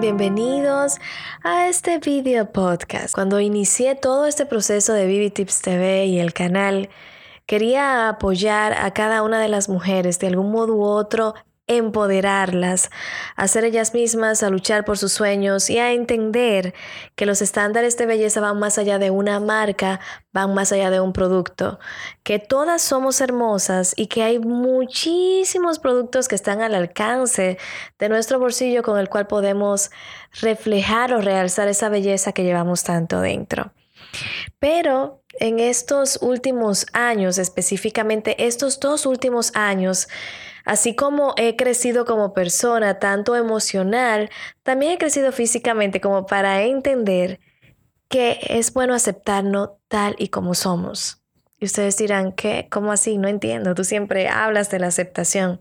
Bienvenidos a este video podcast. Cuando inicié todo este proceso de Vivi Tips TV y el canal, quería apoyar a cada una de las mujeres de algún modo u otro empoderarlas, a ser ellas mismas, a luchar por sus sueños y a entender que los estándares de belleza van más allá de una marca, van más allá de un producto, que todas somos hermosas y que hay muchísimos productos que están al alcance de nuestro bolsillo con el cual podemos reflejar o realzar esa belleza que llevamos tanto dentro. Pero en estos últimos años, específicamente estos dos últimos años, Así como he crecido como persona, tanto emocional, también he crecido físicamente como para entender que es bueno aceptarnos tal y como somos. Y ustedes dirán, ¿qué? ¿Cómo así? No entiendo. Tú siempre hablas de la aceptación.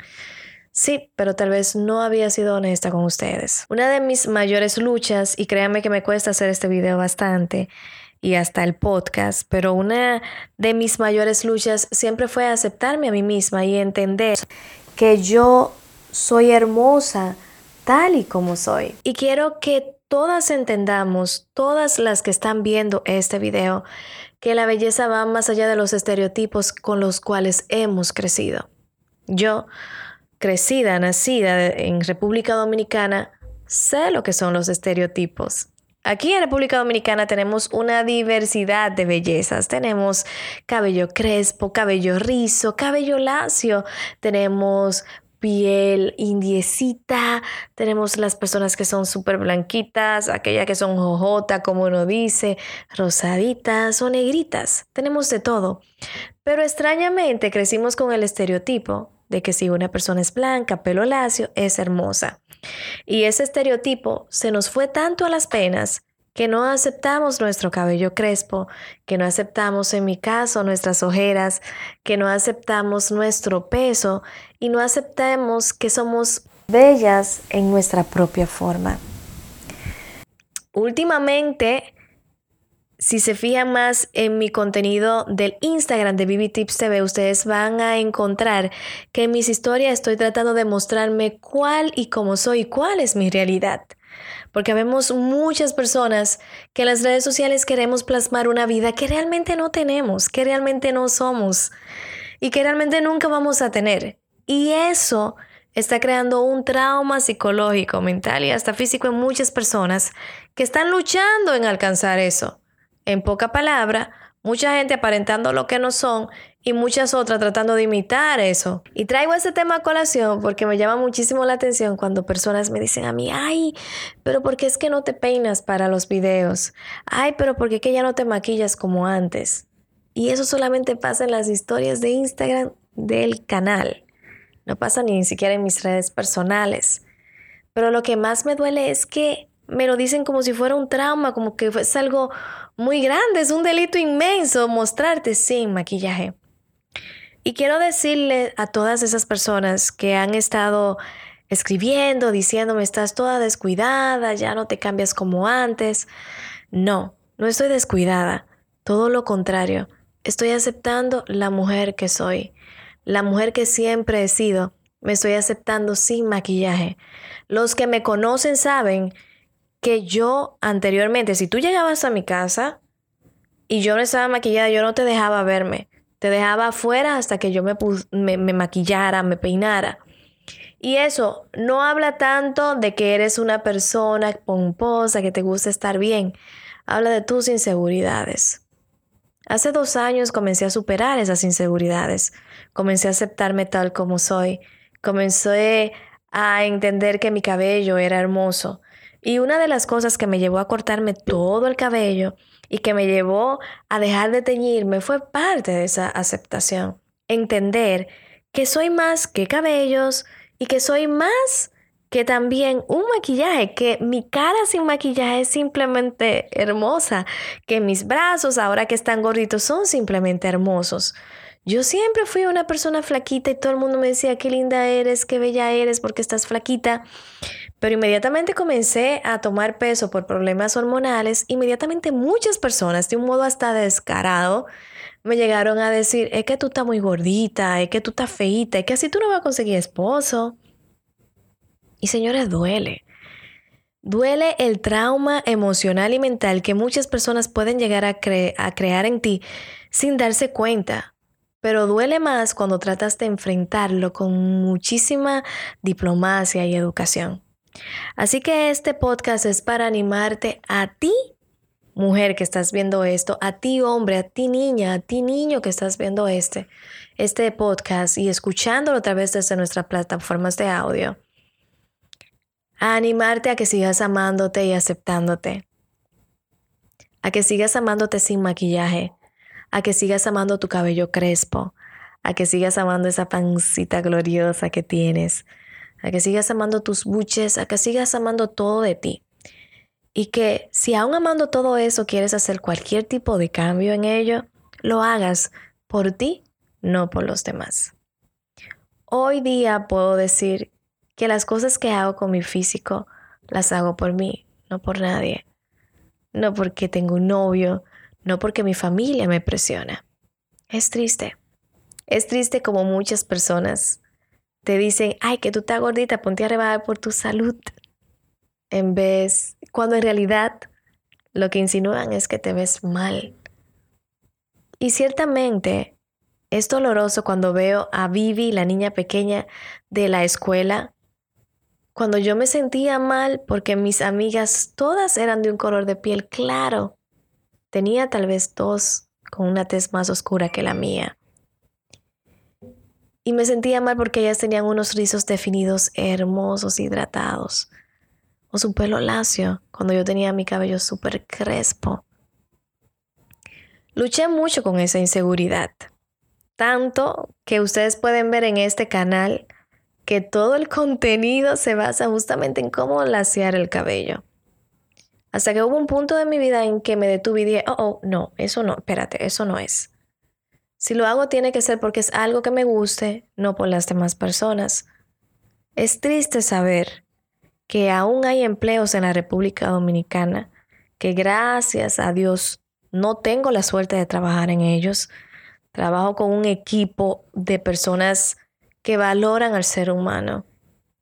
Sí, pero tal vez no había sido honesta con ustedes. Una de mis mayores luchas, y créanme que me cuesta hacer este video bastante, y hasta el podcast, pero una de mis mayores luchas siempre fue aceptarme a mí misma y entender que yo soy hermosa tal y como soy. Y quiero que todas entendamos, todas las que están viendo este video, que la belleza va más allá de los estereotipos con los cuales hemos crecido. Yo, crecida, nacida en República Dominicana, sé lo que son los estereotipos. Aquí en República Dominicana tenemos una diversidad de bellezas. Tenemos cabello crespo, cabello rizo, cabello lacio. Tenemos piel indiecita, tenemos las personas que son súper blanquitas, aquellas que son jojota, como uno dice, rosaditas o negritas, tenemos de todo. Pero extrañamente crecimos con el estereotipo de que si una persona es blanca, pelo lacio, es hermosa. Y ese estereotipo se nos fue tanto a las penas que no aceptamos nuestro cabello crespo, que no aceptamos en mi caso nuestras ojeras, que no aceptamos nuestro peso y no aceptamos que somos bellas en nuestra propia forma. Últimamente si se fijan más en mi contenido del Instagram de Bibi Tips TV, ustedes van a encontrar que en mis historias estoy tratando de mostrarme cuál y cómo soy, cuál es mi realidad. Porque vemos muchas personas que en las redes sociales queremos plasmar una vida que realmente no tenemos, que realmente no somos y que realmente nunca vamos a tener. Y eso está creando un trauma psicológico, mental y hasta físico en muchas personas que están luchando en alcanzar eso. En poca palabra, mucha gente aparentando lo que no son y muchas otras tratando de imitar eso. Y traigo ese tema a colación porque me llama muchísimo la atención cuando personas me dicen a mí, ay, pero ¿por qué es que no te peinas para los videos? Ay, pero ¿por qué que ya no te maquillas como antes? Y eso solamente pasa en las historias de Instagram del canal. No pasa ni siquiera en mis redes personales. Pero lo que más me duele es que me lo dicen como si fuera un trauma, como que es algo muy grande, es un delito inmenso mostrarte sin maquillaje. Y quiero decirle a todas esas personas que han estado escribiendo, diciéndome, estás toda descuidada, ya no te cambias como antes. No, no estoy descuidada, todo lo contrario, estoy aceptando la mujer que soy, la mujer que siempre he sido, me estoy aceptando sin maquillaje. Los que me conocen saben que yo anteriormente, si tú llegabas a mi casa y yo no estaba maquillada, yo no te dejaba verme. Te dejaba afuera hasta que yo me, me, maquillara, me peinara. Y eso no habla tanto de que eres una persona pomposa, que te gusta estar bien. Habla de tus inseguridades. Hace dos años comencé a superar esas inseguridades. Comencé a aceptarme tal como soy. Comencé a entender que mi cabello era hermoso. Y una de las cosas que me llevó a cortarme todo el cabello y que me llevó a dejar de teñirme fue parte de esa aceptación. Entender que soy más que cabellos y que soy más que también un maquillaje, que mi cara sin maquillaje es simplemente hermosa, que mis brazos ahora que están gorditos son simplemente hermosos. Yo siempre fui una persona flaquita y todo el mundo me decía, qué linda eres, qué bella eres porque estás flaquita. Pero inmediatamente comencé a tomar peso por problemas hormonales, inmediatamente muchas personas, de un modo hasta descarado, me llegaron a decir, es que tú estás muy gordita, es que tú estás feita, es que así tú no vas a conseguir esposo. Y señores, duele. Duele el trauma emocional y mental que muchas personas pueden llegar a, a, crear en ti sin darse cuenta, pero duele más cuando tratas de enfrentarlo con muchísima diplomacia y educación. Así que este podcast es para animarte a ti, mujer que estás viendo esto, a ti hombre, a ti niña, a ti niño que estás viendo este, este podcast y escuchándolo a través de nuestras plataformas de audio. A animarte a que sigas amándote y aceptándote, a que sigas amándote sin maquillaje, a que sigas amando tu cabello crespo, a que sigas amando esa pancita gloriosa que tienes, a que sigas amando tus buches, a que sigas amando todo de ti. Y que si aún amando todo eso quieres hacer cualquier tipo de cambio en ello, lo hagas por ti, no por los demás. Hoy día puedo decir que las cosas que hago con mi físico las hago por mí, no por nadie. No porque tengo un novio, no porque mi familia me presiona. Es triste. Es triste como muchas personas te dicen, ay, que tú estás gordita, ponte a rebajar por tu salud. En vez, cuando en realidad lo que insinúan es que te ves mal. Y ciertamente es doloroso cuando veo a Vivi, la niña pequeña de la escuela, cuando yo me sentía mal porque mis amigas todas eran de un color de piel claro. Tenía tal vez dos con una tez más oscura que la mía. Y me sentía mal porque ellas tenían unos rizos definidos hermosos, hidratados. O su pelo lacio, cuando yo tenía mi cabello súper crespo. Luché mucho con esa inseguridad. Tanto que ustedes pueden ver en este canal que todo el contenido se basa justamente en cómo lasear el cabello. Hasta que hubo un punto de mi vida en que me detuve y dije, oh, oh, no, eso no, espérate, eso no es. Si lo hago tiene que ser porque es algo que me guste, no por las demás personas. Es triste saber que aún hay empleos en la República Dominicana que gracias a Dios no tengo la suerte de trabajar en ellos. Trabajo con un equipo de personas que valoran al ser humano,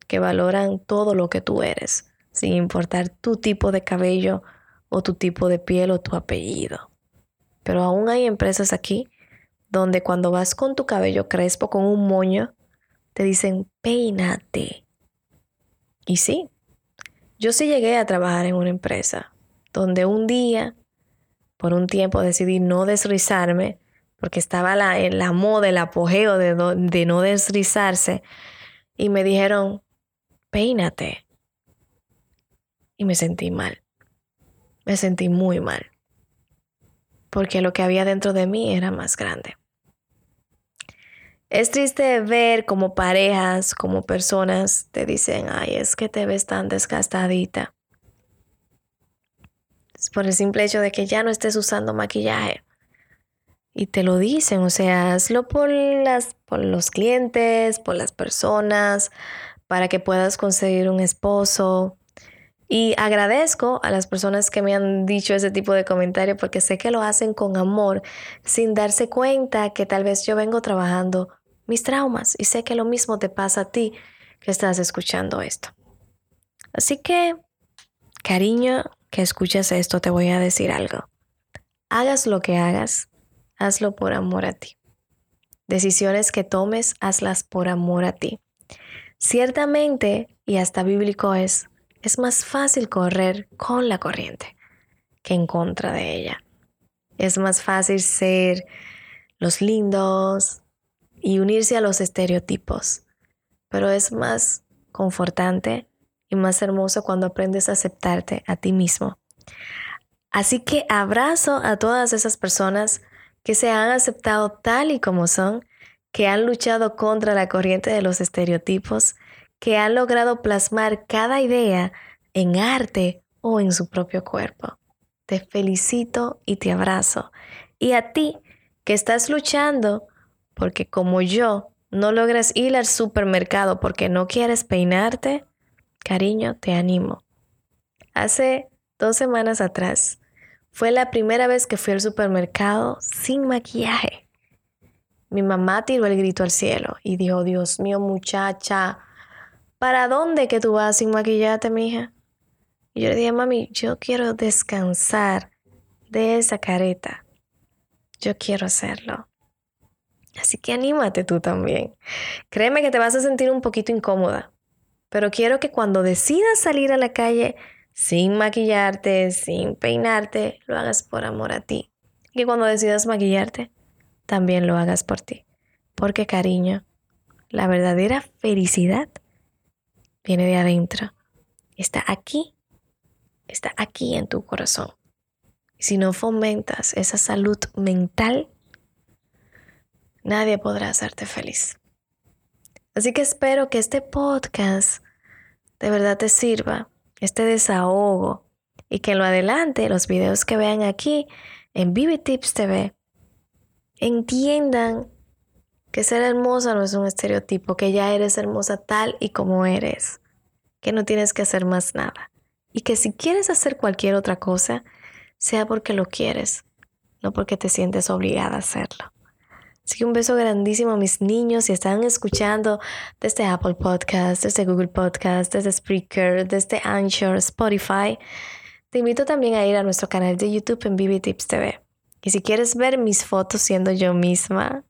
que valoran todo lo que tú eres, sin importar tu tipo de cabello o tu tipo de piel o tu apellido. Pero aún hay empresas aquí donde cuando vas con tu cabello crespo, con un moño, te dicen, peínate. Y sí, yo sí llegué a trabajar en una empresa donde un día, por un tiempo, decidí no desrizarme porque estaba la, en la moda, el apogeo de, de no deslizarse, y me dijeron, peínate. Y me sentí mal. Me sentí muy mal. Porque lo que había dentro de mí era más grande. Es triste ver como parejas, como personas te dicen, ay, es que te ves tan desgastadita. Es por el simple hecho de que ya no estés usando maquillaje y te lo dicen, o sea, hazlo por, las, por los clientes, por las personas, para que puedas conseguir un esposo. Y agradezco a las personas que me han dicho ese tipo de comentario porque sé que lo hacen con amor, sin darse cuenta que tal vez yo vengo trabajando mis traumas y sé que lo mismo te pasa a ti que estás escuchando esto. Así que, cariño, que escuchas esto, te voy a decir algo. Hagas lo que hagas, hazlo por amor a ti. Decisiones que tomes, hazlas por amor a ti. Ciertamente, y hasta bíblico es, es más fácil correr con la corriente que en contra de ella. Es más fácil ser los lindos y unirse a los estereotipos, pero es más confortante y más hermoso cuando aprendes a aceptarte a ti mismo. Así que abrazo a todas esas personas que se han aceptado tal y como son, que han luchado contra la corriente de los estereotipos, que han logrado plasmar cada idea en arte o en su propio cuerpo. Te felicito y te abrazo. Y a ti que estás luchando porque como yo no logras ir al supermercado porque no quieres peinarte, cariño, te animo. Hace dos semanas atrás fue la primera vez que fui al supermercado sin maquillaje. Mi mamá tiró el grito al cielo y dijo, Dios mío, muchacha, ¿para dónde que tú vas sin maquillarte, mija? Y yo le dije, mami, yo quiero descansar de esa careta. Yo quiero hacerlo. Así que anímate tú también. Créeme que te vas a sentir un poquito incómoda, pero quiero que cuando decidas salir a la calle sin maquillarte, sin peinarte, lo hagas por amor a ti. Y que cuando decidas maquillarte, también lo hagas por ti. Porque cariño, la verdadera felicidad viene de adentro. Está aquí, está aquí en tu corazón. Si no fomentas esa salud mental, nadie podrá hacerte feliz. Así que espero que este podcast de verdad te sirva, este desahogo, y que en lo adelante los videos que vean aquí en Vivi Tips TV entiendan que ser hermosa no es un estereotipo, que ya eres hermosa tal y como eres, que no tienes que hacer más nada. Y que si quieres hacer cualquier otra cosa, sea porque lo quieres, no porque te sientes obligada a hacerlo. Así que un beso grandísimo a mis niños si están escuchando desde Apple Podcast, desde Google Podcast, desde Spreaker, desde Anchor, Spotify. Te invito también a ir a nuestro canal de YouTube en BB Tips TV. Y si quieres ver mis fotos siendo yo misma,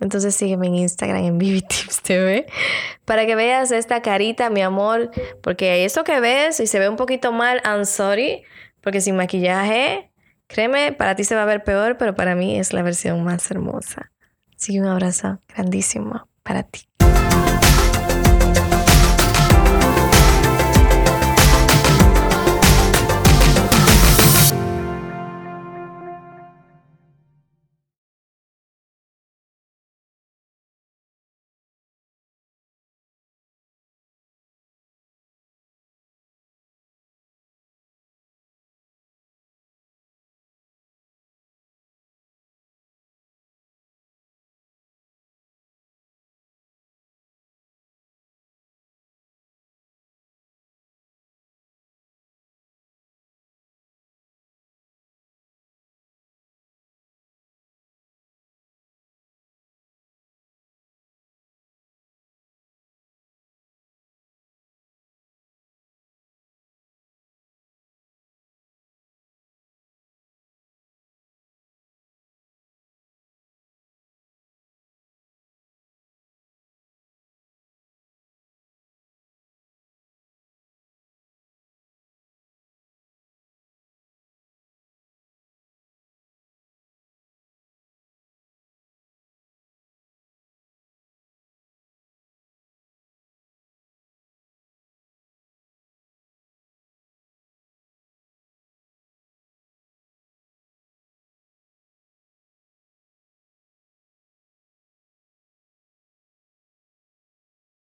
entonces sígueme en Instagram en BB Tips TV para que veas esta carita, mi amor. Porque eso que ves y se ve un poquito mal, I'm sorry. Porque sin maquillaje, créeme, para ti se va a ver peor, pero para mí es la versión más hermosa. Así un abrazo grandísimo para ti.